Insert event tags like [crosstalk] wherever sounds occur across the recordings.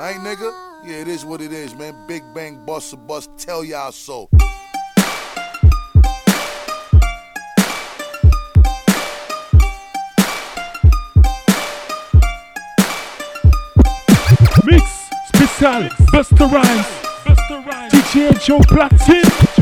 I ain't nigga? Yeah, it is what it is, man. Big bang, bust a bust, tell y'all so. Mix spécial Busta Rhymes. DJ Joe Platine.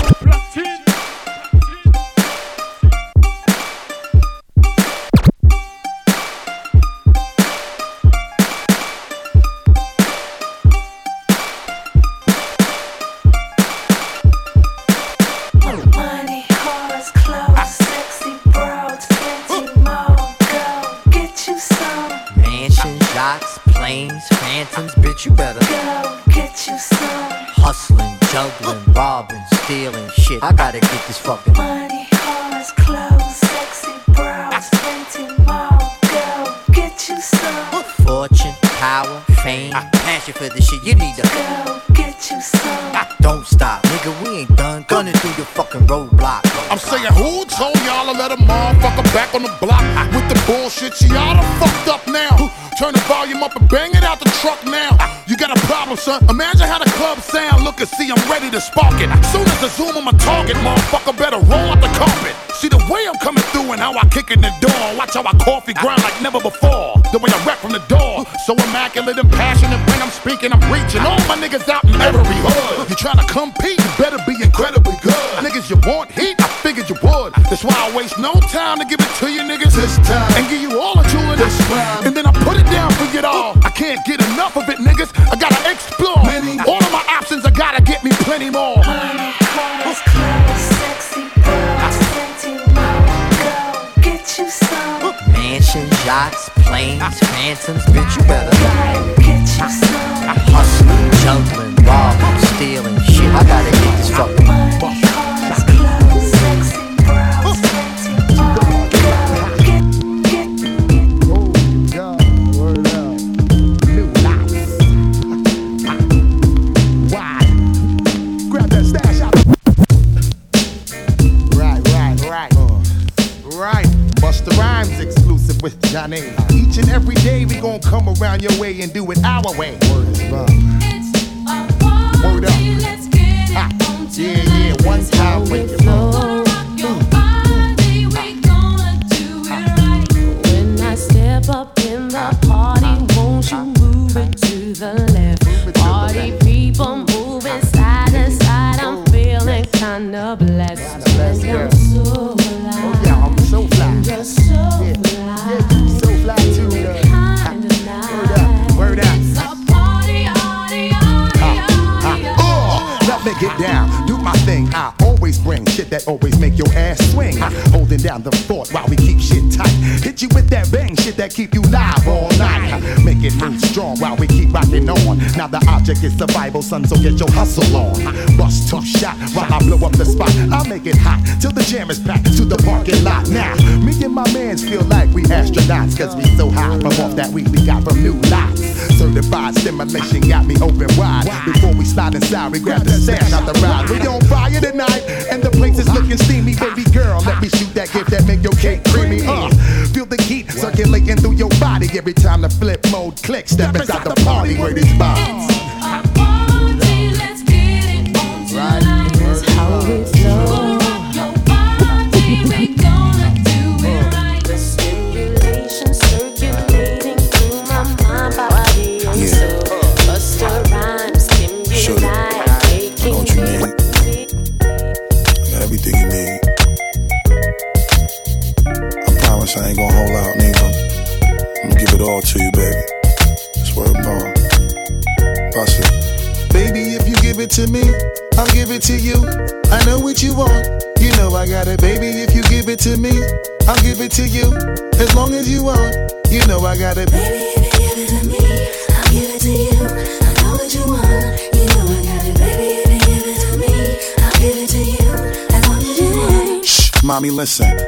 To give you niggas this time and give you all the jewel in this And then I put it down for you all. I can't get enough of it, niggas. I gotta explore. All of my options, I gotta get me plenty more. Money, cars, clothes, sexy bros, plenty more. Go get you some. Mansions, yachts, planes, phantoms, bitch, you better get you some. I hustling, juggling, robbing, stealing shit. I gotta get this fucking and do it our way. Packed to the parking lot. Now, me and my mans feel like we astronauts, cause we so high from off that weed we got from new lots. Certified stimulation got me open wide. Before we slide inside, we grab the stash out the ride. We on fire tonight, and the place is looking steamy. Baby girl, let me shoot that gift that make your cake creamy. Uh, feel the heat circulating through your body every time the flip mode clicks. Step inside the party where this vibes. You. As long as you want, you know I got it. Baby, if you give it to me, I'll give it to you. I know what you want, you know I got it. Baby, if you give it to me, I'll give it to you. As long as you want. Shh, mommy, listen.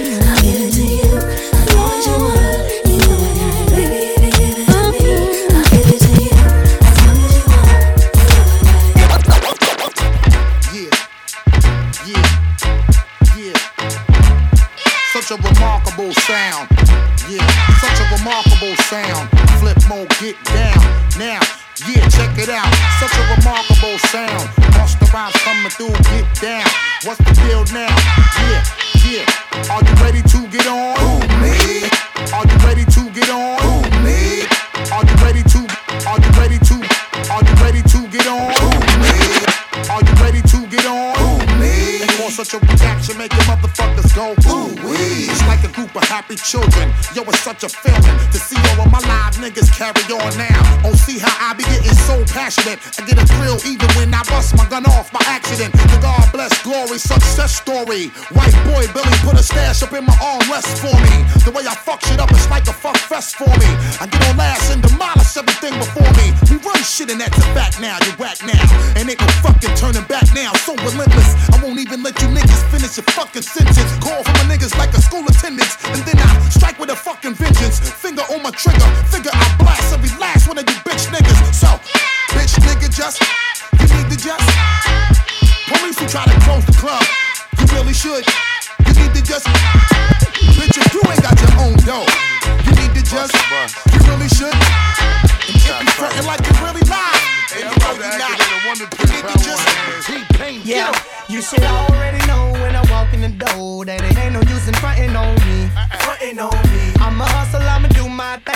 sound. Flip mode, get down. Now, yeah, check it out. Such a remarkable sound. Monster rhymes coming through, get down. What's the deal now? Yeah, yeah. Are you ready to get on? Ooh, me. Are you ready to get on? Ooh, me. Are you ready to? Are you ready to? Are you ready to get on? Ooh, me. Are you ready to such a reaction, make your motherfuckers go ooh wee. It's like a group of happy children. Yo, it's such a feeling to see all of my live niggas carry on now. Oh, see how I be getting so passionate. I get a thrill even when I bust my gun off by accident. The God bless glory, success story. White boy Billy put a stash up in my armrest for me. The way I fuck shit up, it's like a fuck fest for me. I get on last and demolish everything before me. We run shit and that's a fact now. You whack now. And ain't no fucking turning back now. So relentless. I won't even let you niggas finish your fucking sentence. Call for my niggas like a school attendance. And then I strike with a fucking vengeance. Finger on my trigger. Figure I blast every last one of you bitch niggas. So, bitch nigga, just, you need to just. Police who try to close the club. You really should.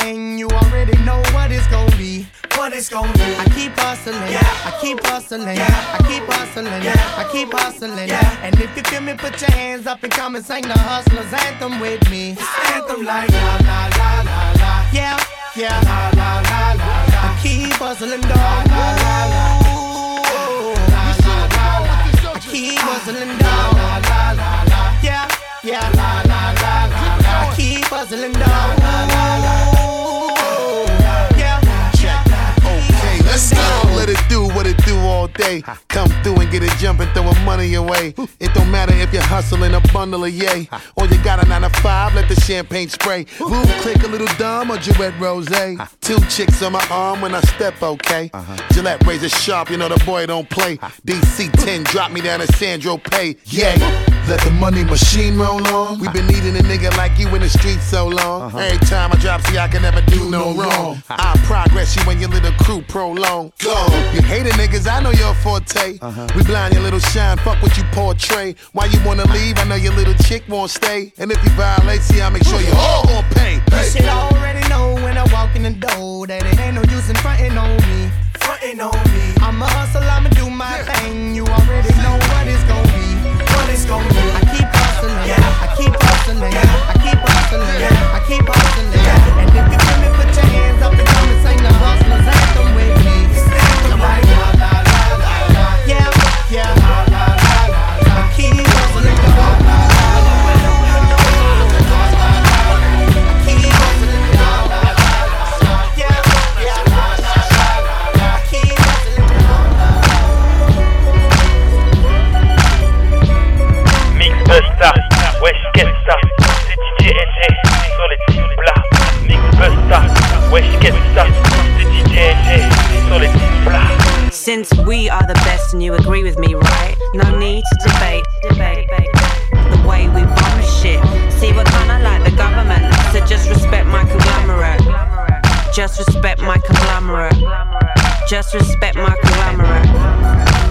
Thing. You already know what it's gon' be. What it's gon' be. I keep hustling. Yeah. I keep hustling. Yeah. I keep hustling. Yeah. I keep hustling. Yeah. And if you feel me, put your hands up and come and sing the hustlers anthem with me. It's anthem like la la la la la. Yeah, yeah. La la la la la. I keep hustling, dog. La la la la. I keep hustling down. La, la, la, la. Yeah, yeah. La, la, la, la, la. I keep hustling down. La, la, la. Day. Come through and get it jumping, throwing money away. It don't matter if you're hustling a bundle of yay. Or you got a nine to five, let the champagne spray. Boom, click a little dumb or Gillette Rose. Two chicks on my arm when I step, okay. Gillette razor sharp, you know the boy don't play. DC 10 drop me down to Saint-Tropez. Yay. Let the money machine roll on. we been needing a nigga like you in the street so long. Uh-huh. Every time I drop, see, I can never do no wrong. I progress you when your little crew prolong. Go. You hating niggas, I know your forte. We blind your little shine, fuck what you portray. Why you wanna leave? I know your little chick won't stay. And if you violate, see, I'll make sure you all gon' pay. You should already know when I walk in the door that it ain't no use in frontin' on me. Frontin' on me. I'm a hustle, I'ma do my thing. You already know what it's gon' be. What it's gon' be. I keep hustling. I keep hustling. I keep hustling. I keep hustling. And if you feel me, put your hands up and come and sing the hustlers anthem with me. Anthem like Wesh c'est DJ NA sur les titres plats. Busta, Wesh c'est DJ NA sur les titres plats. Since we are the best and you agree with me, right? No need to debate, debate, debate. The way we run shit. See, we're kinda like the government, so just respect my conglomerate. Just respect my conglomerate. Just respect my conglomerate.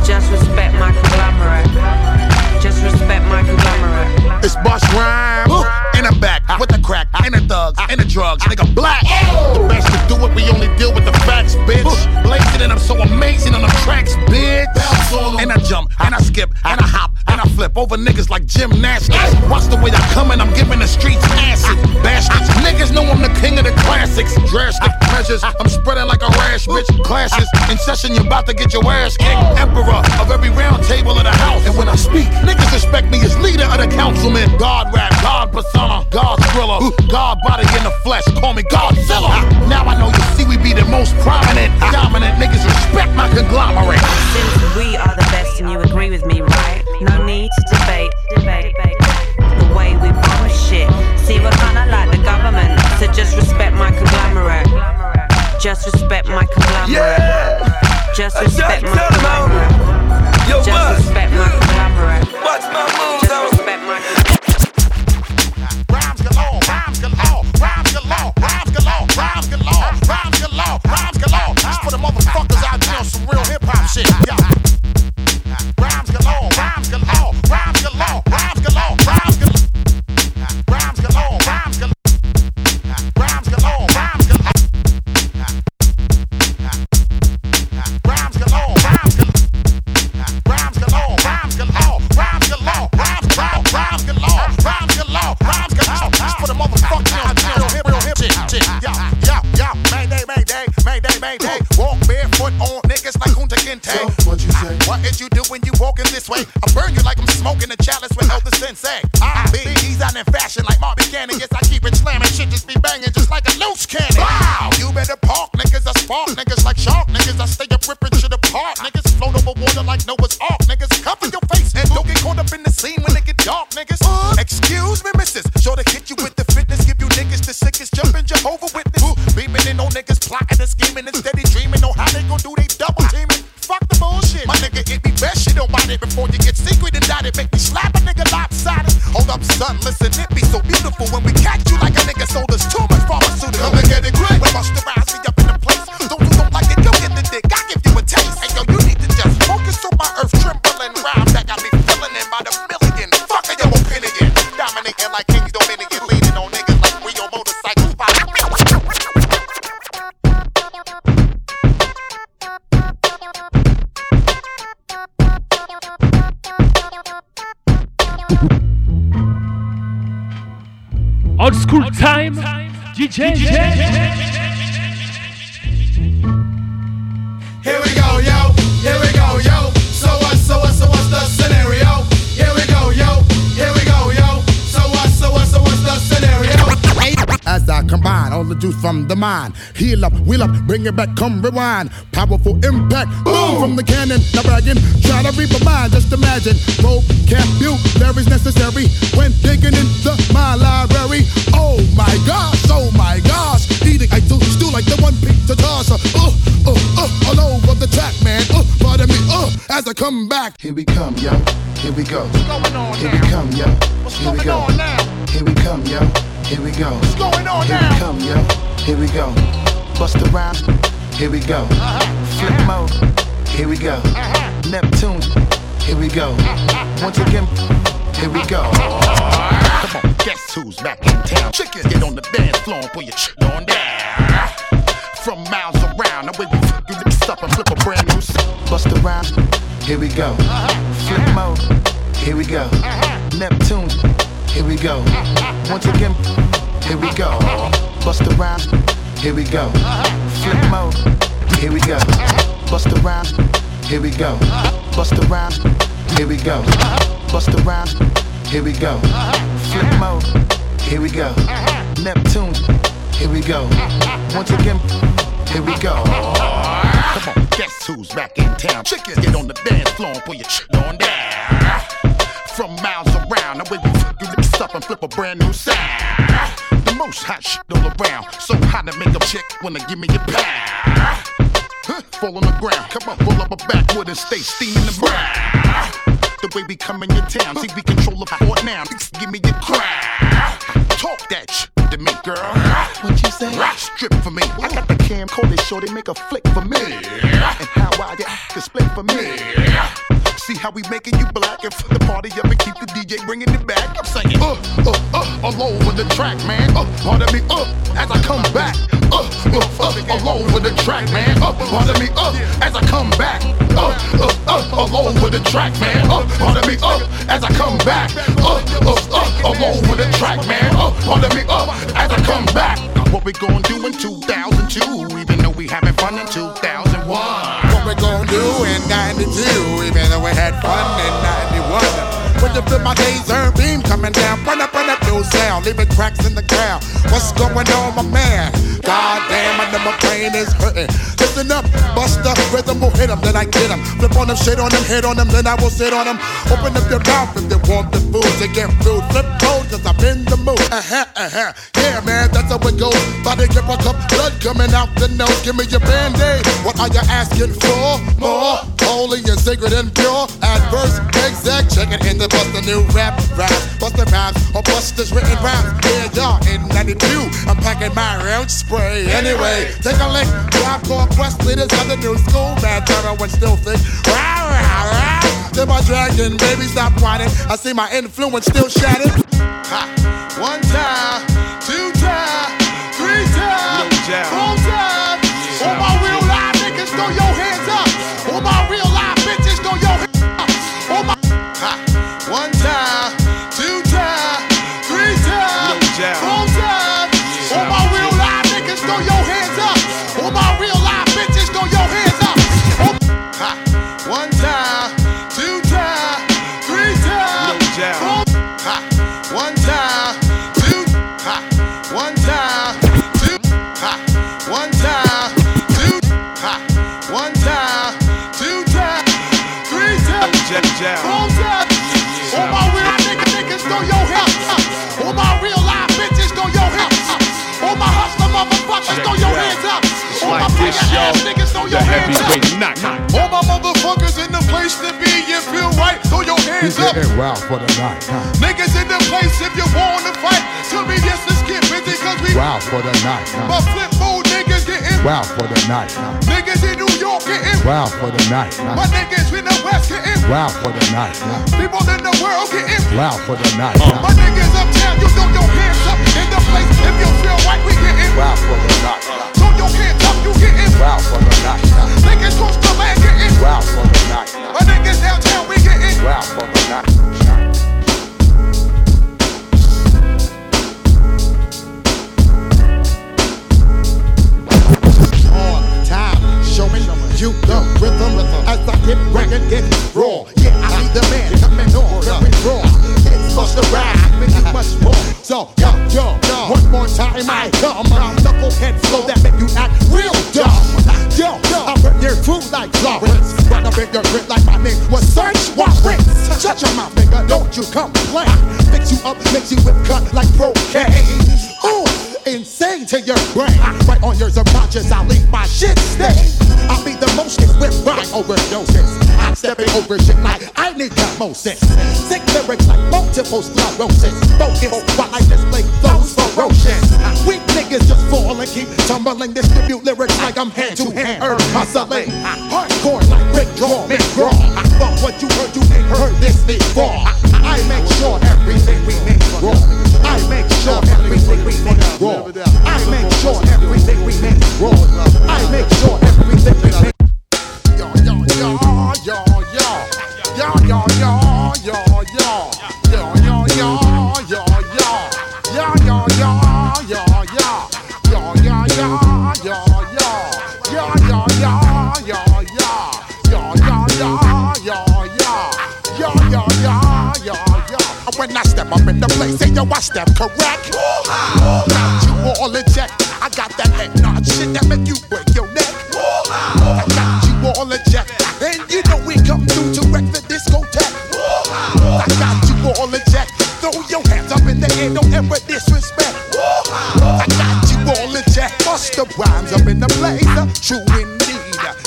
Just respect my conglomerate. Just respect my conglomerate. It's Busta Rhymes. In the back, with the crack, and the thugs, and the drugs, nigga black. The best to do it, we only deal with the facts, bitch. Blazing and I'm so amazing on the tracks, bitch. And I jump, and I skip, and I hop, and I flip over niggas like gymnastics. Watch the way I come and I'm giving the streets acid. Bastards, niggas know I'm the king of the classics. Drastic measures, I'm spreading like a rash, bitch. Classes in session, you're about to get your ass kicked. Emperor of every round table of the house. And when I speak, about it before you get secret indicted. Make me slap a nigga lopsided. Hold up, son, listen, it be so beautiful when we catch you like a the mind, heal up, wheel up, bring it back, come rewind. Powerful impact, from the cannon. Now bragging, try to reap a mind. Just imagine, vocabulary's necessary when digging into my library. Oh my gosh, oh my gosh, eating I do stew like the one pizza tosser. Uh, uh, uh, all over the track, man. Uh, pardon me, uh, as I come back. Here we come, yo. Here we go. What's going on Here now? we come, yo. What's Here we go. on now? Here we come, yo. Here we go. What's going on Here now? we come, yo. Here we go. Bust the rhymes. Here we go. Flip mode. Here we go. Neptune. Here we go. Once again. Here we go. Come on, guess who's back in town? Chickens get on the dance floor and put your shit on down. From miles around, the way we fuck you niggas up and flip a brand new s- Bust rhymes. Here we go. Flip mode. Here we go. Neptune. Here we go. Once again. Here we go. Bust rhymes. Here we go. Flip mode. Here we go. Bust rhymes. Here we go. Bust rhymes. Here we go. Bust rhymes. Here we go. Flip mode. Here we go. Neptune. Here we go. Once again. Here we go. Come on, guess who's back in town? Chickens get on the dance floor and put your shit on down. From miles around, the way we you niggas up and flip a brand new sound. The most hot shit all around. So hot to make a chick wanna give me a pound. Fall on the ground, come on, roll up a backwood and stay steaming the brown. The way we come in your town, see we control the fort now. Give me your crown. Talk that shit, to me, girl. What you say? Strip for me. I got the camcorder, show they make a flick for me. And how I get the split for me. See how we making you black and for the party up and keep the DJ bringing it back. I'm saying, uh, uh, uh, all over the track, man. Uh, pardon me, uh, as I come back. Uh, uh, uh, all over the track, man. Uh, pardon me, up as I come back. Uh, uh, uh, all over the track, man. Uh, pardon me, up as I come back. Uh, uh, uh, all over the track, man. Uh, pardon me, up as I come back. What we gonna do in 2002, even though we having fun in 2001. What we gonna do in 92, even though we had fun in 91. When you feel my days, laser beam coming down, run up, run up, no leaving cracks in the ground. What's going on, my man? God damn, I know my brain is hurting. Listen up, bust the rhythm will hit hit 'em, then I get get 'em. Flip on them, shit on them, hit on them, then I will sit on them. Open up your mouth if they want the food to get food. Flip cold, cause I'm in the mood. Uh huh, uh huh. Yeah, man, that's how it goes. Body grip a cup, blood coming out the nose. Give me your band aid. What are you asking for? More holy and sacred and pure. Adverse, exact, check it in the bust a new rap rhymes. Bust the rhymes or bust this written rhymes. Yeah, y'all in 92. I'm packing my round spray. Anyway, take a lick. Drop core quest leaders of the new school. Mad terror when still thick. Rah, rah, rah. To my dragon, baby, stop whining. I see my influence still shining. Ha. One time, two time, three time, four time. This, y'all. The your hands up. heavyweight knock. All my motherfuckers in the place to be, you feel right, throw your hands up. wild for the night. Niggas in the place if you wanna fight. Tell me yes, let's get busy cause we Wild for the night. my flip mode niggas getting Wild for the night. niggas in New York getting Wild for the night. my niggas in the West getting Wild for the night. people in the world getting Wild for the night. my niggas uptown, you throw your hands up in the place if you feel right, we getting Wild for the night. You for the night. niggas Wild for the night. niggas downtown, we for the night. Show me you the rhythm as I get and get raw. Yeah, I need the man coming on very raw. It's bust the ride, make much more. So, yo, yo, one more time I come. Knucklehead flow that make you act real dumb. Yo, yo, I rip your food like Florence. Run up in your grip like my name was Search Warrants. Shut your mouth, nigga, don't you complain. Fix you up, makes you whip cut like cocaine. Ooh, insane to your brain. Right on your subconscious, I'll leave my shit stay. I'll be the mostest with rhyme overdoses. I'm stepping over shit like I need osmosis. Sick lyrics like multiple sclerosis. Focus while I display flows ferocious. Weak niggas just fall and keep tumbling. Distribute lyrics like I'm hand to hand. Herb hustling. Hardcore like Rick Draw, Mick Raw. But what you heard, you ain't heard this before. When I step up in the place, say yo, I step correct. Got you all check. I got that head nod shit that make you break your neck. I got you all check. And you know we come through to wreck the discotheque. I got you all in check. Throw your hands up in the air, don't ever disrespect. I got you all in check. Bust the rhymes up in the place. True indeed.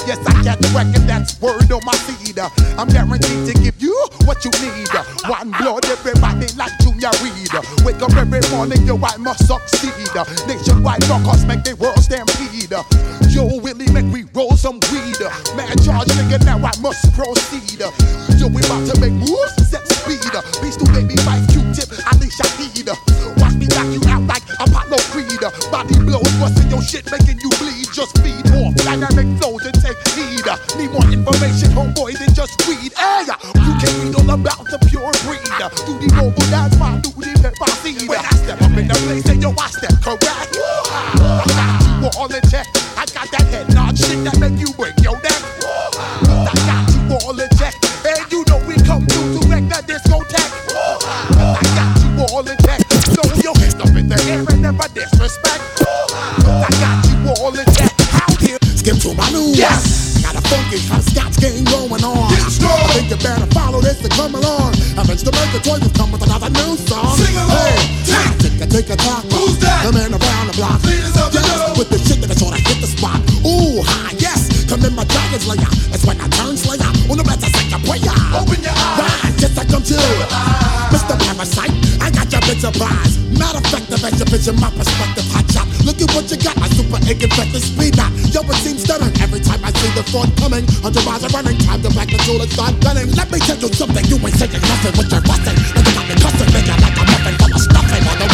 Yes, I got the record, that's word on my feed. I'm guaranteed to give you what you need. Must succeed. Nationwide rockers make the world stampede. Take a talk. Who's that? The man around the block. Leaders of the yes, with the shit that is sort of hit the spot. Ooh, hi, yes. Come in my dragon's lair. That's when I turn slayer. On the rest I say a prayer. Open your eyes. Right, yes, I come to. Mr. Parasite, I got your big surprise. Matter of fact, the exhibition, my perspective, hot shot. Look at what you got, a super egg infected speed knot. Yo, it seems stunning every time I see the thought coming. Hundred miles are running, time to back the tool and start gunning. Let me tell you something, you ain't saying nothing with your busting. Look at me cussing,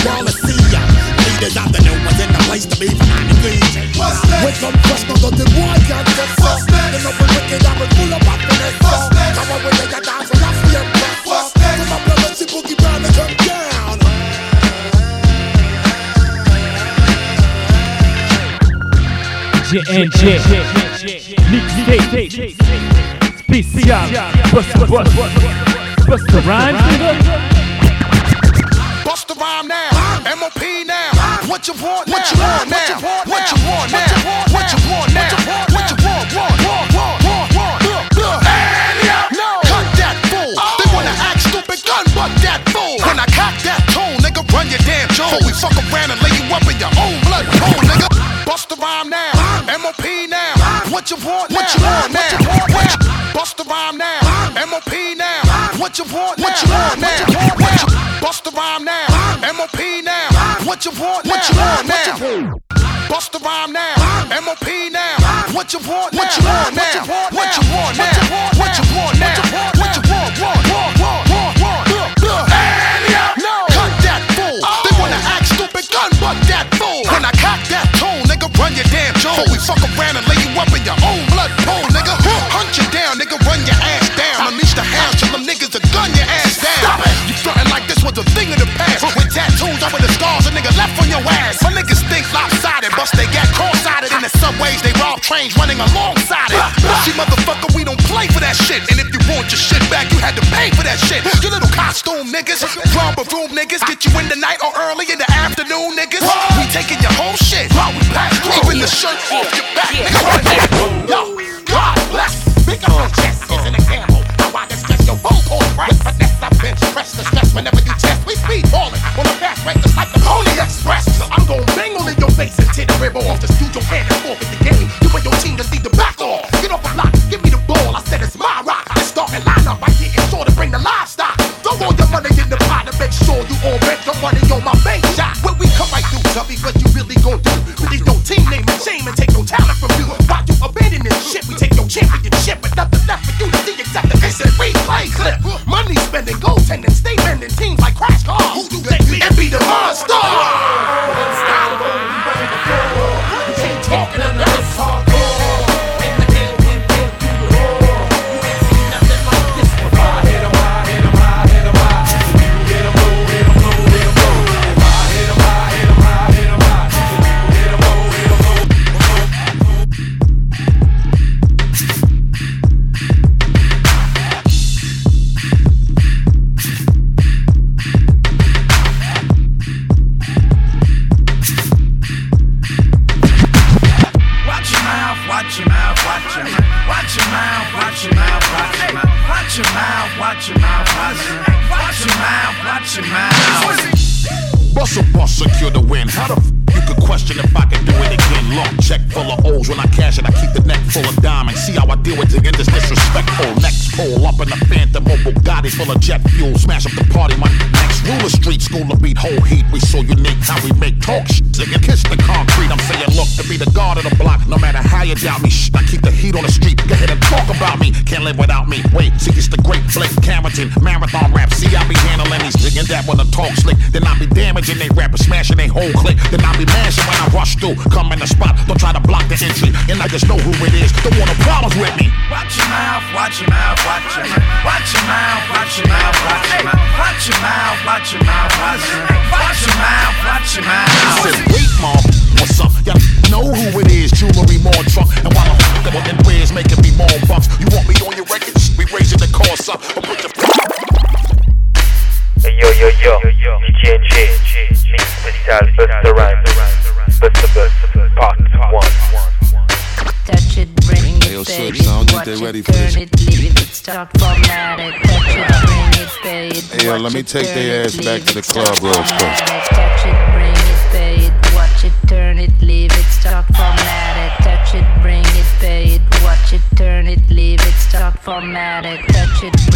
y'all to see ya. Leaders out the new ones in the place to be behind the DJ. What's that? With some trust on the got the fuck. The number wicked, I'm a full of up in that fuck. Come on with it, I die for nothing. What's that? With my brother, she boogie brown to come down. GNG, mixtape, spécial, bust, bust, bust, bust, MOP now. What you want now? What you want now? What you want now? What you want now? What you want? What you want? What you want? What you want? What you want? What you want? Look, look. No. Cut that fool. Oh. They wanna act stupid, gun butt that fool. When I cock that tone, nigga, run your damn jaw. Before we fuck around and lay you up in your own blood pool, nigga. Bust the rhyme now, MOP now. What you want now? What you want now? What you Bust the rhyme now, MOP now. What you want now? What you want now? What you Bust the rhyme now, MOP now. What you want now? What you want now? Bust the rhyme now, MOP now. What you want now? What you want now? That shit. You little costume niggas, romper room niggas, get you in the night or early in the afternoon, ready for this. Hey, yo, let me take their ass back to the club real quick. it, bring it, pay it. Watch it, turn it, leave it, formatted. Touch it, bring it, pay it. Watch it, turn it, leave it, formatted. Touch it,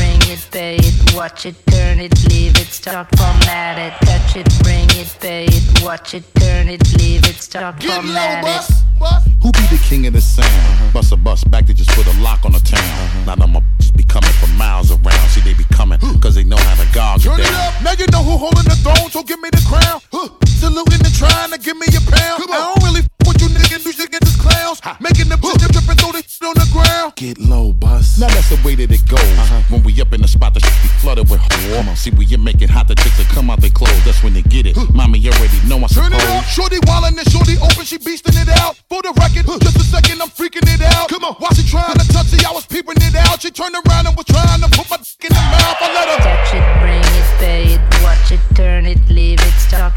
Watch it, turn it, leave it, start formatted. Touch it, bring it, pay it. Watch it, turn it, leave it, start formatted. Who be the king of the sound? Uh-huh. Bust a bus back to just put a lock on the town. Uh-huh. Now them just be coming from miles around. See, they be coming cause they know how to gog Turn it it down. up, now you know who holding the throne, so give me the crown. Huh. Saluting and trying to give me a pound. I don't really f with you niggas, you should get this clowns. Making them shit trip and throw this shit on the ground. Get low, bus. Now that's the way that it goes. Uh-huh. When we up in the spot, the shit be flooded with whore. See, when you make it hot, the chicks will come out they clothes. That's when they get it. Mommy, you already know I Turn suppose. it up, shorty wildin' and shorty open, she beastin' it out. For the record, just a second, I'm freaking it out. Come on, while she trying to touch it, I was peeping it out. She turned around and was trying to put my dick in the mouth. I let her. Touch it, bring it, pay it. Watch it, turn it, leave it, start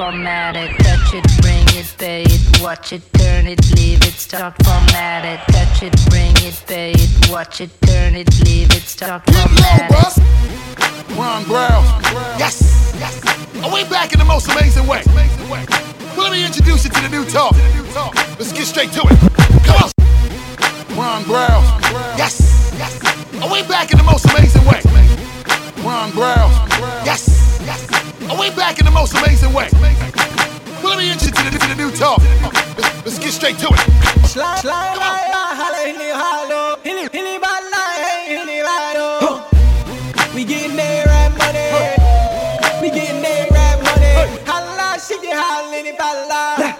it, formatted. Touch it, bring it, pay it. Watch it, turn it, leave it, start formatted. Touch it, bring it, pay it. Watch it, turn it, leave it, start formatted. Ron Browz. Yes. yes. Are we back in the most amazing way? Well, let me introduce you to the new talk. Let's get straight to it. Come on. Ron Browz. Yes. yes. Are we back in the most amazing way? Ron Browz. Yes. And We back in the most amazing way. Well, let me introduce you to the, new talk. Let's, let's get straight to it. We getting that rap money. We getting that rap money. Holla, holla, any any.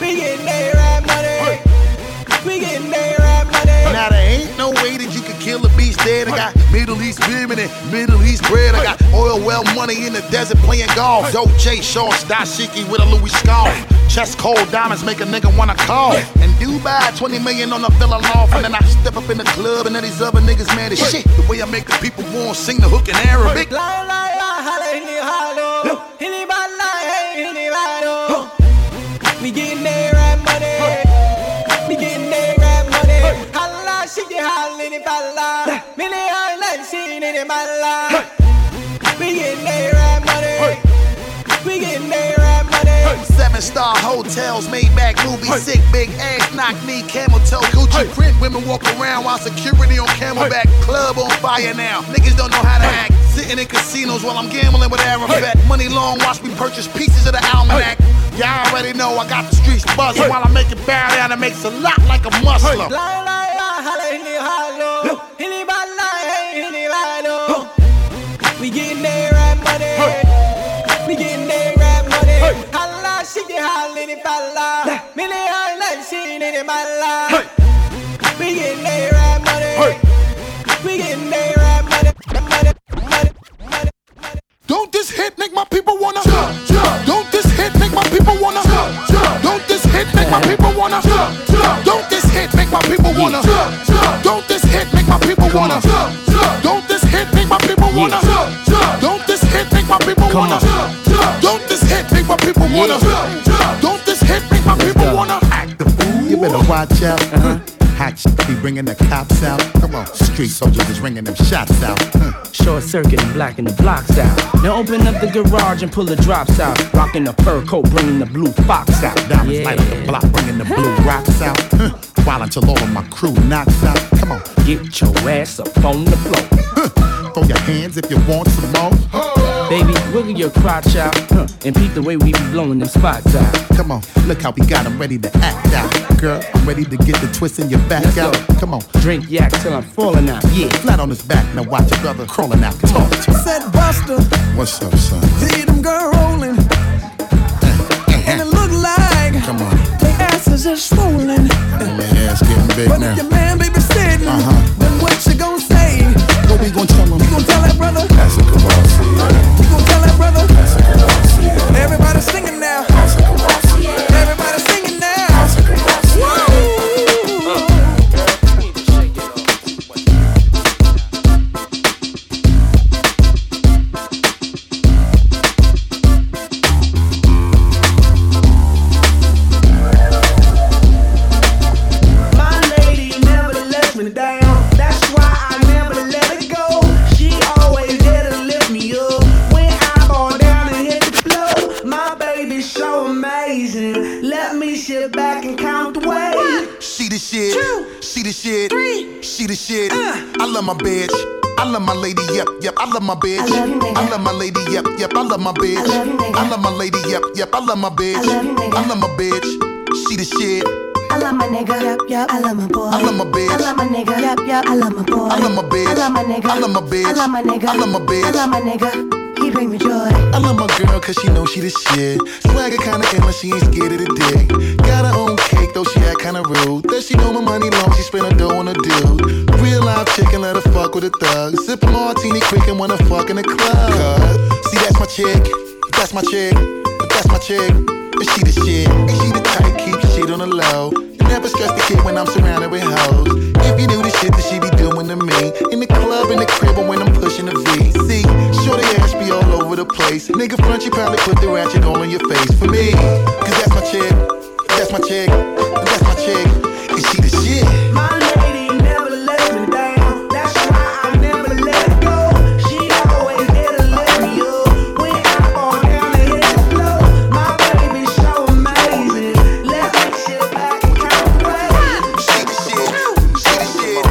We getting that you can kill a beast dead. I got Middle East women and Middle East bread. I got oil well money in the desert playing golf. Dolce shorts, dashiki with a Louis scarf. Chest cold diamonds make a nigga wanna call. And Dubai, 20 million on the villa loft. And then I step up in the club and then these other niggas mad as shit. The way I make the people want sing the hook in Arabic. Holla, shiggy, holla, hilly, bala. Milli, holla, shiggy, hilly, bala. We getting there right money. We getting there right money. Seven star hotels, made back movie, sick, big ass, knock me, camel toe, Gucci print. Women walk around while security on camelback. Club on fire now. Niggas don't know how to act. Sitting in casinos while I'm gambling with Arafat. Money long, watch me purchase pieces of the almanac. Y'all already know I got the streets buzzing while I make it bow down. It makes a lot like a Muslim. La We getting that rap money. We getting that rap money. Holla, she get hollin' if I lie. Millie her like she ain't in my life. We getting that rap money. We getting that rap money. Don't this hit make my people wanna jump, jump. Don't this hit make my people wanna jump, jump. Don't this hit make my people wanna jump, jump. Don't this hit make my people wanna jump, jump. Don't this hit make my people wanna jump. My people wanna Don't this hit make my people wanna Don't this hit make my people wanna Act the fool You better watch out. Uh-huh. hot shit be bringing the cops out. Come on, street soldiers is ringing them shots out. Huh. Short circuit and blacking the blocks out. Now open up the garage and pull the drops out. Rocking the fur coat, bringing the blue fox out. Diamonds light up the block, bringing the blue rocks out. Huh. While until all of my crew knocks out. Come on, get your ass up on the floor. Huh. Throw your hands if you want some more. Baby, wiggle your crotch out huh, and peep the way we be blowing them spots out. Come on, look how we got 'em ready to act out. Girl, I'm ready to get the twist in your back Let's out. go. Come on, Drink yak till I'm falling out. Yeah. flat on his back. Now watch your brother crawling out. Talk to me. Said Busta, What's up, son? see them girl rolling. [laughs] And it look like Come on, they asses is swollen. man, ass getting big But now. if your man baby sitting, Uh-huh. then what you gonna say? We gonna tell him? You gonna tell that brother? That's a Kawasi. You gonna tell that brother? That's a Kawasi. Everybody singing now. Love my bitch. I love my lady, yep, yep. I love my bitch. I love you, nigga. I love my lady, yep, yep. I love my bitch. I love you, nigga. I love my lady, yep, yep. I love my bitch. I love you, nigga. I love my bitch. She the shit. I love my nigga, yup, yup. I love my boy. I love my bitch. I love my nigga, yup, yup. I love my boy. I love my bitch. I love my nigga. I love my bitch. I love my nigga. I love my bitch. I love my nigga. Bring me joy. I love my girl cause she know she the shit. Swagger kinda Emma, she ain't scared of the dick. Got her own cake though she act kinda rude. Does she know my money long? She spend her dough on a dude. Real life chicken, let her fuck with a thug. Sip a martini quick and wanna fuck in the club. See that's my chick, that's my chick, that's my chick. And she the shit, and she the type keep shit on the low. Never stress the kid when I'm surrounded with hoes. If you knew the shit that she be doing to me in the club, in the crib, or when I'm pushing the V. See, sure the ass be all over the place. Nigga front, you probably put the ratchet all in your face for me. Cause that's my chick, that's my chick, that's my chick, and she the shit. My lady never lets me down. That's why I never let go. She always there to lift me up when I fall down and hit the floor. My baby's so amazing. Let me sit back and count the ways. She the shit, she the shit,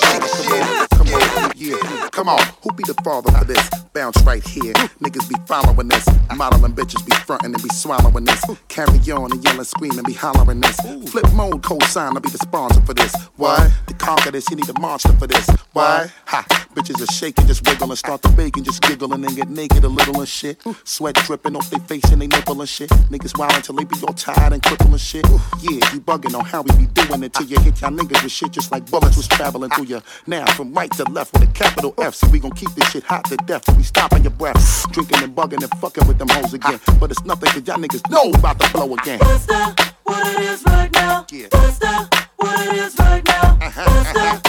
she the shit. Come on, yeah, come on. Who be the father for this? Bounce right here. Niggas be following this. Modeling bitches be frontin' and be swallowing this. Carry on and yelling, screaming, be hollering this. Flip mode, co-sign, I'll be the sponsor for this. Why? To conquer this, you need a monster for this. Why? Ha! Bitches are shaking, just wiggle and start to bake and just giggle and get naked a little and shit. Sweat dripping off their face and they nipple and shit. Niggas wild until they be all tired and crippled and shit. Yeah, you bugging on how we be doing it till you hit y'all niggas with shit just like bullets was traveling through you. Now from right to left with a capital F, so we gon' keep this shit hot to death. We stopping your breath, drinking and bugging and fucking with them hoes again. But it's nothing cause y'all niggas know about to blow again. What's that? What it is right now? Yeah. What's that? What it is right now? Uh-huh, What's uh-huh. that?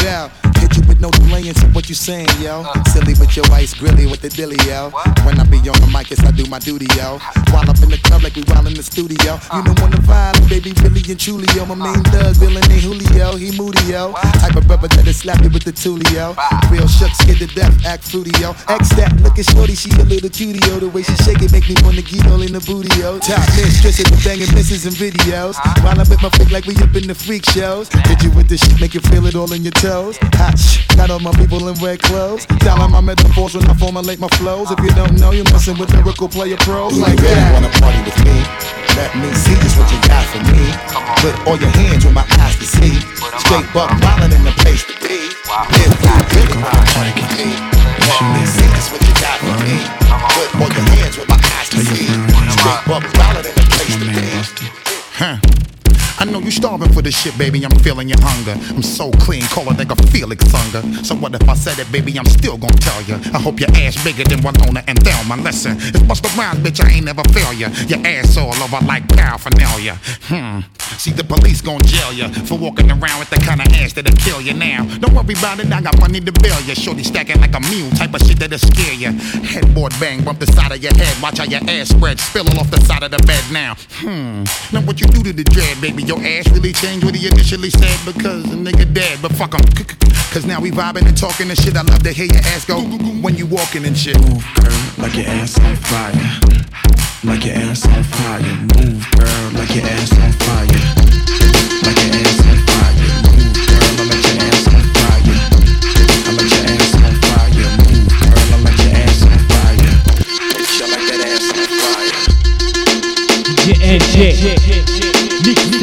It out. What you saying, yo. Silly with your ice grilly with the dilly, yo. When I be on the mic, yes, I do my duty, yo. While up in the club like we while in the studio. You know on the vibe, baby, really and truly, yo. My main thug, Villain ain't Julio, he moody, yo. Type of brother that'll slap you with the tulio. Real shook, scared to death, act fruity, yo. X that, look at shorty, she a little cutie, yo. The way she shake it make me wanna get all in the booty, yo. Top mistress in the banging misses and videos. While I'm with my freak like we up in the freak shows. Hit you with the shit, make you feel it all in your toes. Hot got all my people in red clothes. Dialing my metaphors when I formulate my flows. If you don't know, you're messing with lyrical player pros like you really wanna party with me? Let me see just what you got for me. Put all your hands where my eyes can see. Straight buck wildin' in the place to be. If you really wanna party with me, let me see just what you got for me. Put all your hands where my eyes can see. Straight buck wildin' in the place to be. Huh. I know you starving for this shit, baby. I'm feeling your hunger. I'm so clean, call a nigga Felix Unger. So what if I said it, baby? I'm still gonna tell ya. I hope your ass bigger than Winona and Thelma. Listen, it's Busta Rhymes, bitch. I ain't never fail ya. Your ass all over like paraphernalia. Hmm. See, the police gon' jail ya for walking around with the kind of ass that'll kill you now. Don't worry about it, I got money to bail ya. Shorty stacking like a mule, type of shit that'll scare ya. Headboard bang, bump the side of your head. Watch how your ass spread, spilling off the side of the bed now. Hmm. Now what you do to the dread, baby? Your ass really changed what he initially said because the nigga dead. But fuck him. Cause now we vibing and talking and shit. I love to hear your ass go when you walking and shit. Move, girl, like your ass on fire. Like your ass on fire. Move, girl, like your ass on fire. Like your ass on fire. Move, girl, I like your ass on fire. I like your ass on fire. Move, girl, I like your ass on fire. Bitch, I like that ass on fire.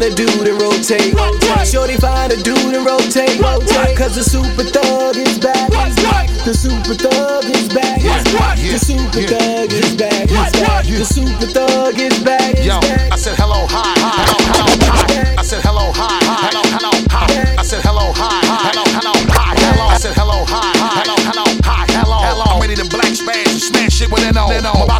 find a dude and rotate. Shorty find a dude and rotate. Cause the super thug is back. The super thug is back. The super thug is back. The super thug is back. Yo, I said hello, hi, hi, hello, hello, hi. I said hello, hi, hi, hello, hello, hi. I said hello, hi, hi, hello, hello, hi, hello. I said hello, hi, hi, hello, hello, hi, hello, hello. I'm ready to black smash and smash shit with NO. I'm about to fuck the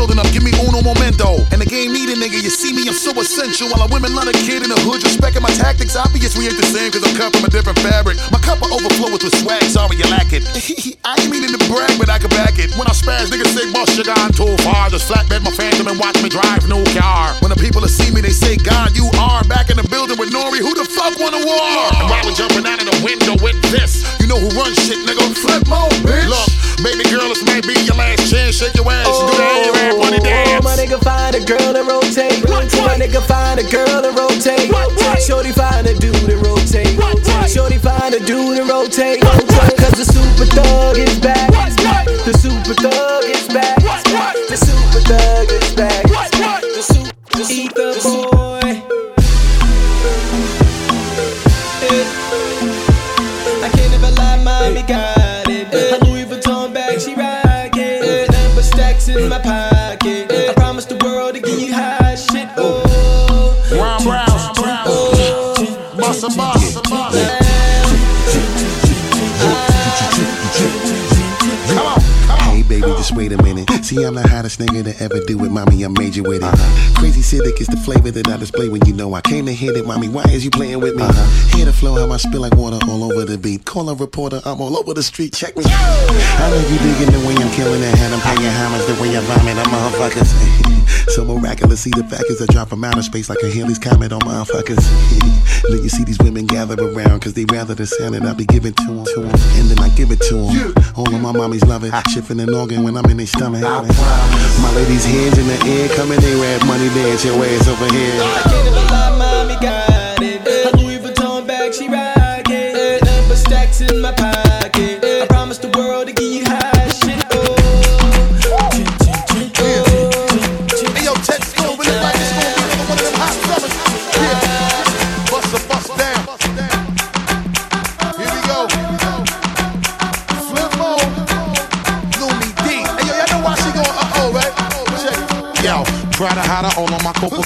building up, give me uno momento. And the game need a nigga, you see me, I'm so essential. While a women love a kid in the hood, respecting my tactics. Obvious we ain't the same, cause I'm cut from a different fabric. My cup will overflow with the swag, sorry you lack it. [laughs] I ain't meaning to brag, but I can back it. When I spaz, niggas say, boss, you gone too far. Just flatbed my phantom and watch me drive no car. When the people that see me, they say, God, you are back in the building with Nori. Who the fuck want a war? And while we jumping out of the window with this, you know who runs shit, nigga. Flip mode, bitch. Look, baby girl, this may be your last chance. Shake your ass, dude and rotate. I'm major with it. Crazy Civic is the flavor that I display when you know I came to hit it, mommy. Why is you playing with me? Uh-huh. Hear the flow, how I spill like water all over the beat. Call a reporter, I'm all over the street. Check me. I know you digging the way I'm killing it, and I'm paying homage the way I vomit on motherfuckers. [laughs] so miraculous, see the fact is I drop from outer space like a Halley's comet on motherfuckers. [laughs] then you see these women gather around, cause they rather the sound that I be giving to them. And then I give it to them. All of my mommies love it. Shifting an organ when I'm in their stomach. My ladies' hands in the air, coming, they rap money, dance your ways over here.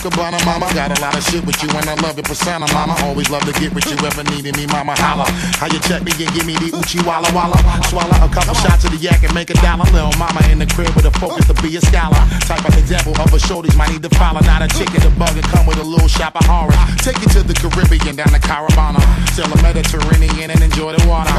Copacabana, mama. Got a lot of shit with you and I love your persona, mama. Always love to get with you, ever needed me, mama. Holla. How you check me and give me the Uchi Walla Walla. Swallow a couple shots of the yak and make a dollar. Little mama in the crib with a focus to be a scholar. Type of example of a shorties might need to follow. Not a chicken, the bug and come with a little shop of horror. Take you to the Caribbean, down the Caravana. Sail the Mediterranean and enjoy the water.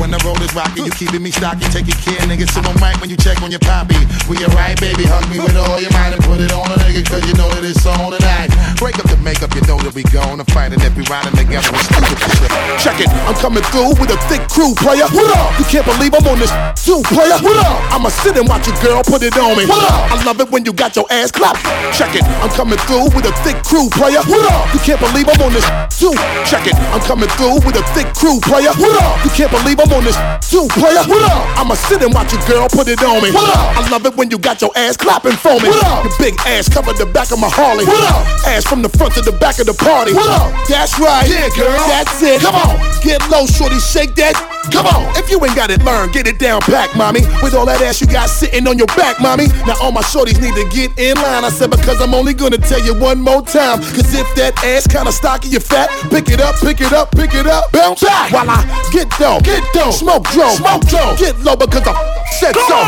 When the road is rocky, you keeping me stocky. Take your care, nigga. Sit on mic when you check on your poppy. We alright, baby. Hug me with all your might and put it on a nigga, cause you know that it's on tonight. Break up the makeup, you know that we going to fight. And if we riding together, we stupid shit. Check it, I'm coming through with a thick crew, player. What up? You can't believe I'm on this too, player. What up? I'ma sit and watch your girl put it on me. What up? I love it when you got your ass clapped. Check it, I'm coming through with a thick crew, player. What up? You can't believe I'm on this too. Check it, I'm coming through with a thick crew, player. What up? You can't believe I'm on this too, player. What up? I'ma sit and watch your girl put it on me. What up? I love it when you got your ass clapping for me. What up? Your big ass covered the back of my Harley. What up? Ass from the front to the back of the party. What up? That's right. Yeah, girl. That's it. Come on. Get low, shorty. Shake that. Come on. If you ain't got it, learn. Get it down, pack, mommy. With all that ass you got sitting on your back, mommy. Now all my shorties need to get in line. I said because I'm only gonna tell you one more time. Cause if that ass kinda stocky, you fat, pick it up, pick it up, pick it up, bounce back. While I get down, get dough, smoke drone, smoke drone. Get low because I said so.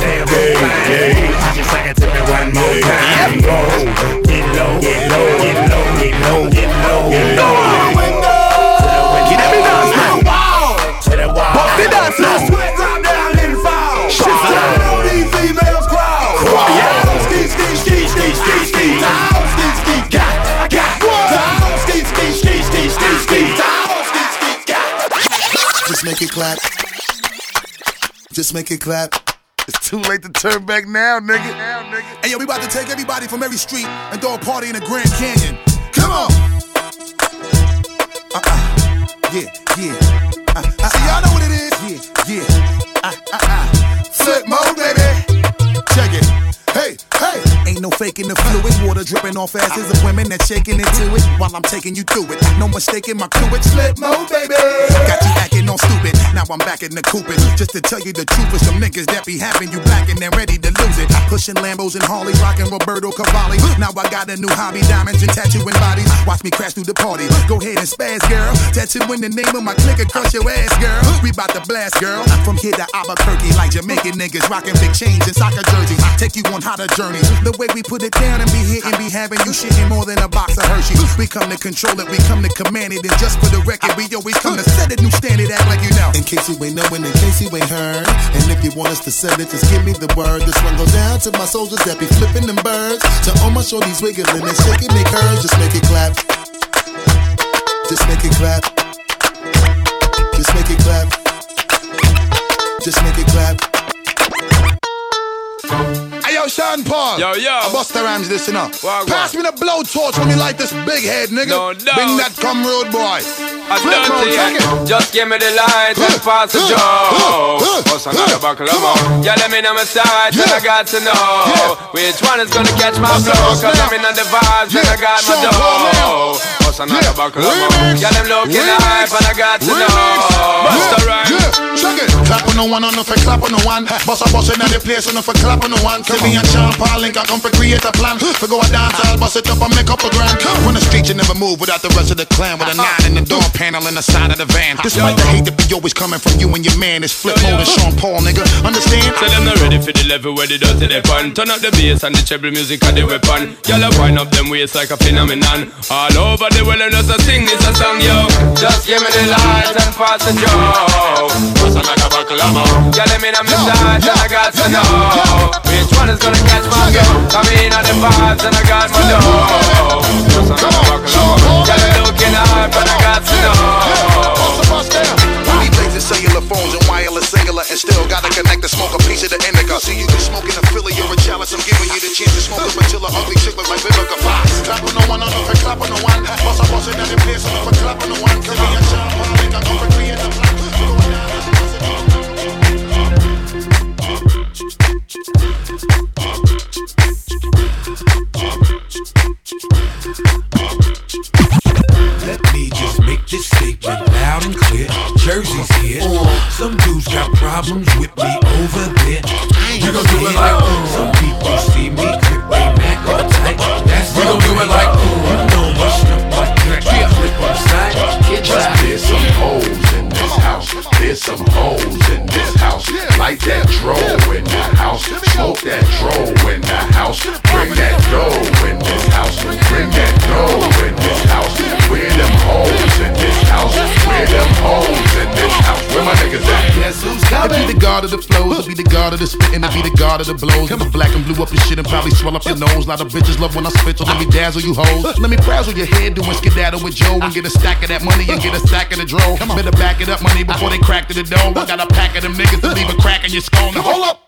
Damn, clap. Just make it clap. It's too late to turn back now, nigga. Hey, yo, we about to take everybody from every street and throw a party in the Grand Canyon. Come on. Uh-uh. Yeah, yeah. Uh, uh, See, y'all know what it is. Yeah, yeah. Uh, uh, uh. Flip mode, baby. Check it. Hey. Ain't no faking the fluid. Water dripping off asses of women that shaking into it while I'm taking you through it. No mistaking my crew. It's flip mode, baby. Got you acting all stupid. Now I'm back in the Cupid. Just to tell you the truth, for some niggas that be having you back and they're ready to lose it. Pushing Lambos and Harleys, rocking Roberto Cavalli. Now I got a new hobby, diamonds and tattooing bodies. Watch me crash through the party. Go ahead and spaz, girl. Tattooing the name of my clique across your ass, girl. We bout to blast, girl. From here to Albuquerque, like Jamaican niggas rocking big chains and soccer jerseys. Take you on hotter journeys. The way we put it down and be hitting, be having you shitting more than a box of Hershey. We come to control it, we come to command it, and just for the record, we always come to set a new standard. Act like you know. In case you ain't knowing, in case you ain't heard. And if you want us to send it, just give me the word. This one goes down to my soldiers that be flipping them birds. To all my shorties wiggling and shaking their curves. Just make it clap. Just make it clap. Just make it clap. Just make it clap. Yo, Sean Paul. Yo, yo. I bust the rhymes this, you know. Wagwan. Pass me the blowtorch when you like this big head, nigga. No doubt. Bring that come road boy. I don't see it. Just give me the light and pass the joe. What's another buckle of more? Yeah, let me know my side, and I got to know which one is gonna catch my flow. Cause I'm in on the vibes, and I got my dough. What's another buckle of more? Yeah, them looking hype, and I got to know. Bust the rhyme. Yeah, check it. Clap on no one, on no for clap on no one. Boss a boss in the place, on no for clap on no one. See me and Sean Paul link, I come for create a plan. For go a dance, I'll bust it up and make up a grand. On the street, you never move without the rest of the clan. With a uh-huh. nine in the door panel in the side of the van. Despite the hate that be always coming from you and your man, it's flip mode and Sean Paul, nigga. Understand? Tell them not ready for the level where they dirty they fun. Turn up the bass and the treble music and the weapon. Y'all a wind up them waist like a phenomenon. All over the world and just a sing this a song, yo. Just give me the light and pass the joe. What's another buckle of more? Yeah, let me know my side and I got to know which one is gonna catch my go. Come in on the vibes and I got my dough. What's another buckle of more? Yeah, they looking hype and I got to know. Cellular phones and wireless singular and still gotta connect to smoke a piece of the indica. See you can smoke in a Philly or a chalice. I'm giving you the chance to smoke a ugly chick look like Vivica Fox. Clap on one, on no for clap on one. Boss a boss in the place, on no for clap on one. Me and Sean Paul link, I come for create a plan. Let me just make this statement loud and clear. Jersey's here. Some dudes got problems with me over there. You gon' do it like some people see me clip they back all tight. That's we gon' do it like you know my stuff like that. Yeah. Flip upside, get There's some holes in this house. There's some holes in house. Light that dro in the house. Smoke that dro in the house. Bring that dough in this house. Bring that dough in this house. Where them hoes in house. Where them hoes this house? Where my niggas at? Guess who's coming? I be the god of the flows, I be the god of the spitting, I be the god of the blows. Come black and blue up your shit and probably swell up your nose. Lot of bitches love when I spit, so let me dazzle you hoes. Let me frazzle your head doing skedaddle with Joe and get a stack of that money and get a stack of the drone. Better back it up money before they crack to the dough. I got a pack of them niggas to leave a crack in your skull. Now hold up.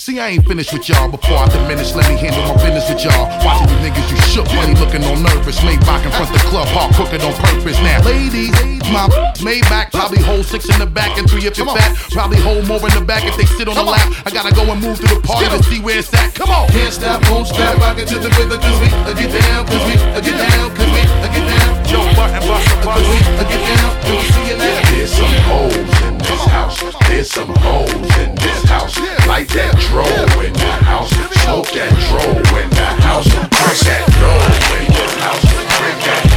See, I ain't finished with y'all before I diminish. Let me handle my business with y'all. Watching you niggas, you shook, money looking all nervous. Maybach in front the club, hard crooked on purpose. Now, ladies, my Maybach probably hold six in the back and three if you're fat. Probably hold more in the back if they sit on the lap. I gotta go and move through the party to see where it's at. Come on. Can't stop, won't stop, rockin' to the rhythm, cause we get down, cause we get down, cause we get down. Joe Budden, Busta uh, get down, do we see you now? There's some hoes in this house. There's some hoes in this house. Like that dro in the house. Smoke that dro in the house. Drink that dro in this house. Drink that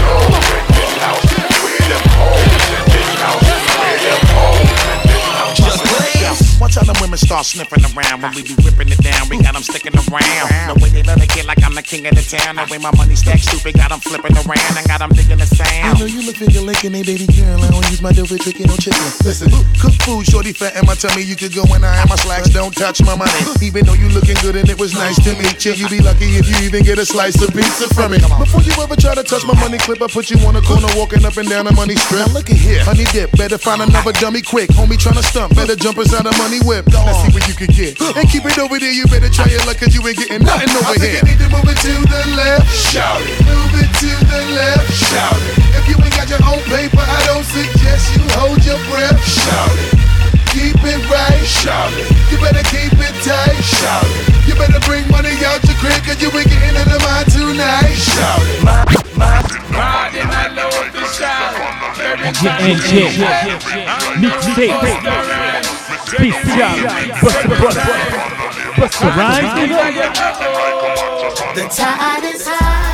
how them women start sniffing around when we be whipping it down. We got them sticking around. The way they let it get like I'm the king of the town. The way my money stacks stupid, got them flipping around I got them digging the sand. I know you look finger licking, hey baby girl. I don't use my dough for chicken or chicken. Listen, cook food, shorty fat in my tummy. You could go when I have my slacks. Don't touch my money. Even though you looking good and it was nice to meet you, you be lucky if you even get a slice of pizza from me. Before you ever try to touch my money clip, I put you on the corner walking up and down the money strip. Now look at here, honey dip. Better find another dummy quick. Homie tryna stump, better jump inside the money whip. Let's see what you can get. And keep it over there. You better try your luck, cause you ain't getting nothing over I think here. you need to move it to the left. Shout it. Move it to the left. Shout it. If you ain't got your own paper, I don't suggest you hold your breath. Shout it. Keep it right. Shout it. You better keep it tight. Shout it. You better bring money out your crib, cause you ain't getting into mine tonight. Shout it. My, my, my, then Riding that low to shout. NJ Mixtape Spécial Busta Busta Busta Rhymes nigga. The tide is high,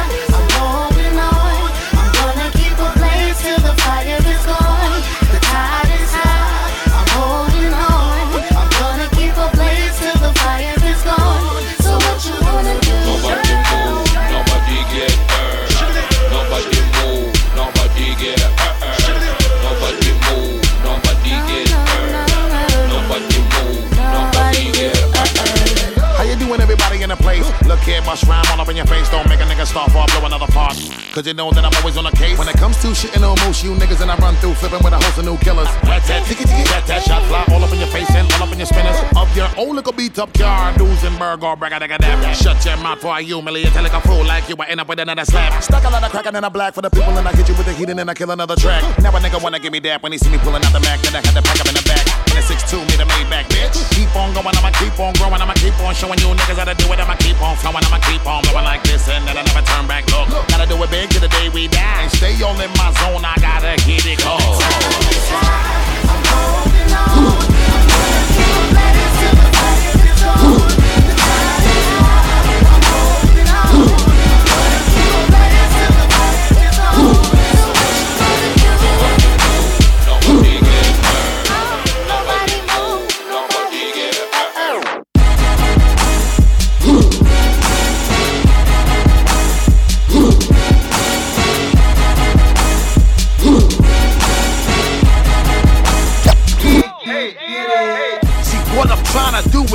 bust rhyme all up in your face. Don't make a nigga start for blow another part. Cause you know that I'm always on the case. When it comes to shitting on most you niggas and I run through flipping with a host of new killers. Rat ticky, tat tat, shot fly all up in your face and all up in your spinners. Of your own little beat up car, Duesenberg or bragga dagga dab. Shut your mouth for I humiliate you like a fool like you. I end up with another slap. Stuck a lot of crackin' and a black for the people and I hit you with the heat and then I kill another track. Now a nigga wanna give me that when he see me pulling out the Mac. Then I had to pack up in the back. In a 6'2 meter made back, bitch. Keep on going, I'ma keep on growing, I'ma keep on showing you niggas how to do it. I'ma keep on flowing, I'ma keep on blowing like this and then I never turn back. Look, gotta do it big to the day we die. And stay all in my zone, I gotta hit it cold. See,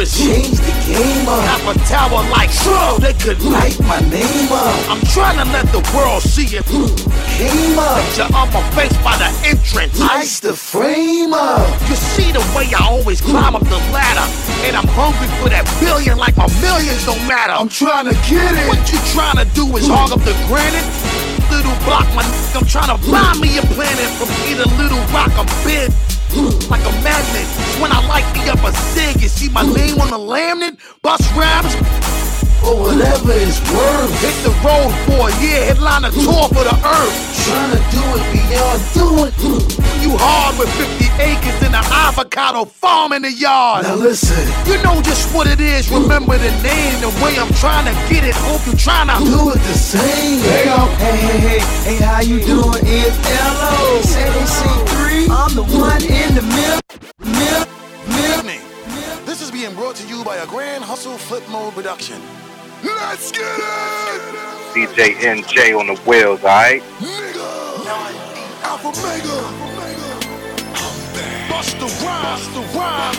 trying to do is change the game up. Have a tower like so they could light my name up. I'm trying to let the world see it. Came up. Picture on my face by the entrance. Ice the frame up. You see the way I always climb up the ladder. And I'm hungry for that billion like my millions don't matter. I'm trying to get it. What you trying to do is hog up the granite. Little block, my n- I'm trying to buy me a planet from either Little Rock or Big like a magnet. When I light me up a cig, you see my name on the laminate, bust rhymes. Or whatever it's worth. Hit the road for a year, headline a tour for the earth. Trying to do it beyond doing. You hard with 50 acres and an avocado farm in the yard. Now listen. You know just what it is, remember the name, the way I'm trying to get it. Hope you trying to do it the same. Hey, hey, hey, hey, hey, how you doing? It's L.O. C3. I'm the one This is being brought to you by a Grand Hustle Flip Mode production. Let's get it! DJ NJ on the wheels, alright? Alpha Mega. Bust the rhyme, bust the rhyme.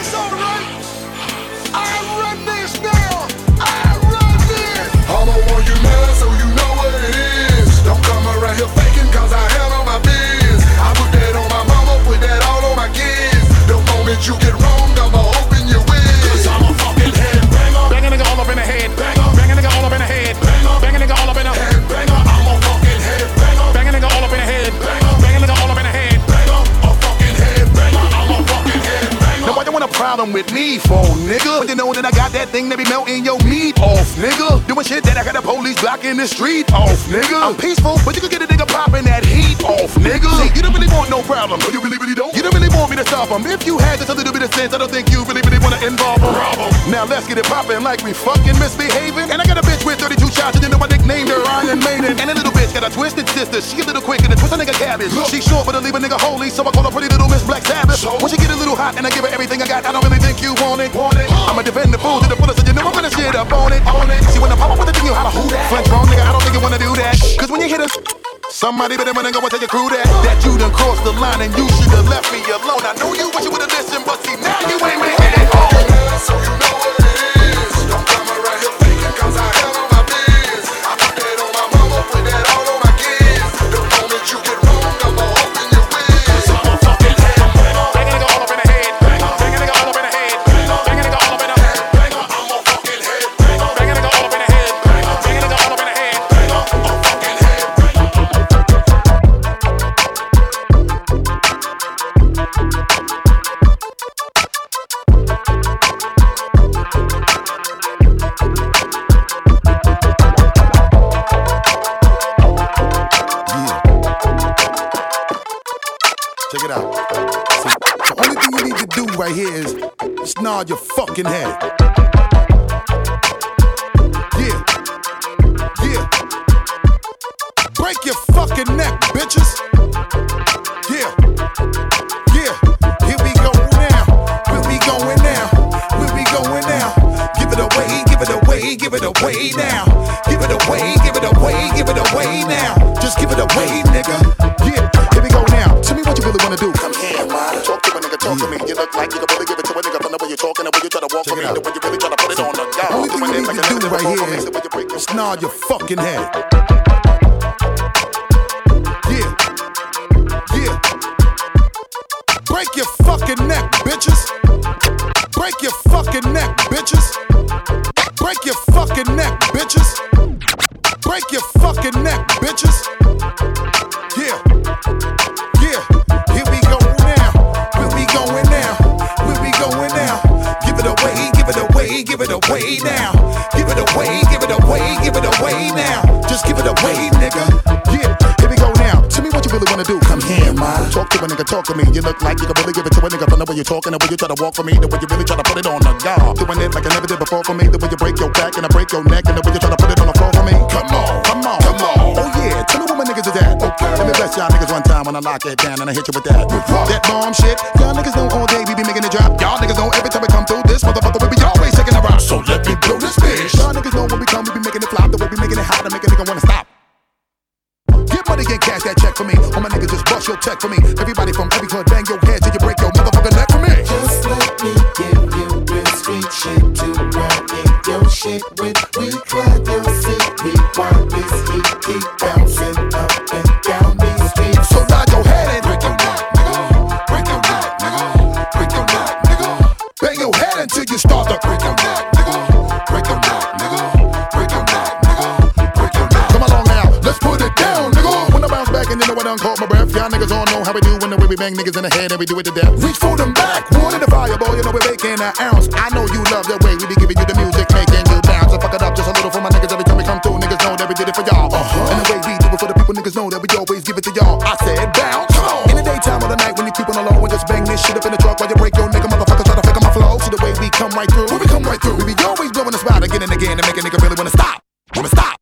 it's alright. I run this now. I run this. I'm on one you so you know what it is. Don't come around here Moment you get wrong, problem with me for, nigga? But you know that I got that thing that be melting your meat off, nigga. Doing shit that I got the police blocking the street off, nigga. I'm peaceful, but you can get a nigga popping that heat off, nigga. See, you don't really want no problem. No, you really, really don't. You don't really want me to stop him. If you had just a little bit of sense, I don't think you really, really wanna involve him. Now let's get it poppin' like we fucking misbehaving. And I got a bitch with 32 shots, and you know I nicknamed her Iron Maiden. And a little bitch got a twisted sister. She a little quick and a twist a nigga cabbage. She short, but I leave a nigga holy, so I call her pretty little Miss Black Sabbath. When she get a little hot and I give her everything I got, I don't really think you want it. Want it? I'ma defend the fool to the fullest, so you know I'm gonna shit up on it. On it. See when I pop up with the thing, you holla who that? French wrong, nigga, I don't think you wanna do that. Cause when you hit us. Somebody better wanna go and tell your crew that That you done crossed the line and you should've left me alone I know you wish you would've listened, but see now you ain't making it home So you know what away, give it away now. Give it away, give it away, give it away now. Just give it away, nigga. Yeah. Here we go now. Tell me what you really wanna do. Come here, man. Talk to a nigga, talk to me. You look like you can really give it to a nigga from the way you're talking, the way you try to walk for me, the way you really try to put it on the guard. Doing it like I never did before for me, the way you break your back and I break your neck, and the way you try to put it on the floor for me. Come on, come on, come on. Oh yeah, tell me what my niggas is at. Okay. Let me bless y'all niggas one time when I lock it down and I hit you with that. That bomb shit. Y'all niggas know all day we be making it drop. Y'all niggas know every time we come through this motherfucker we be for me. All my niggas just bust your check for me. Everybody from every club bang your head till you break your motherfucking neck for me. Just let me give you real street shit to in your shit with. We clap your city while this heat keep bouncing up we do when the way we bang niggas in the head and we do it to death. Reach for them back, one in the fire, boy. You know we're making an ounce. I know you love the way we be giving you the music, making you bounce. So fuck it up just a little for my niggas every time we come through. Niggas know that we did it for y'all. Uh-huh. And the way we do it for the people, niggas know that we always give it to y'all. I said bounce. In the daytime or the night when you keep on the low and just bang this shit up in the truck while you break your nigga motherfuckers try to fake my flow. See the way we come right through. When we come right through, we be always blowing the spot again and again to make a nigga really wanna stop. Wanna stop.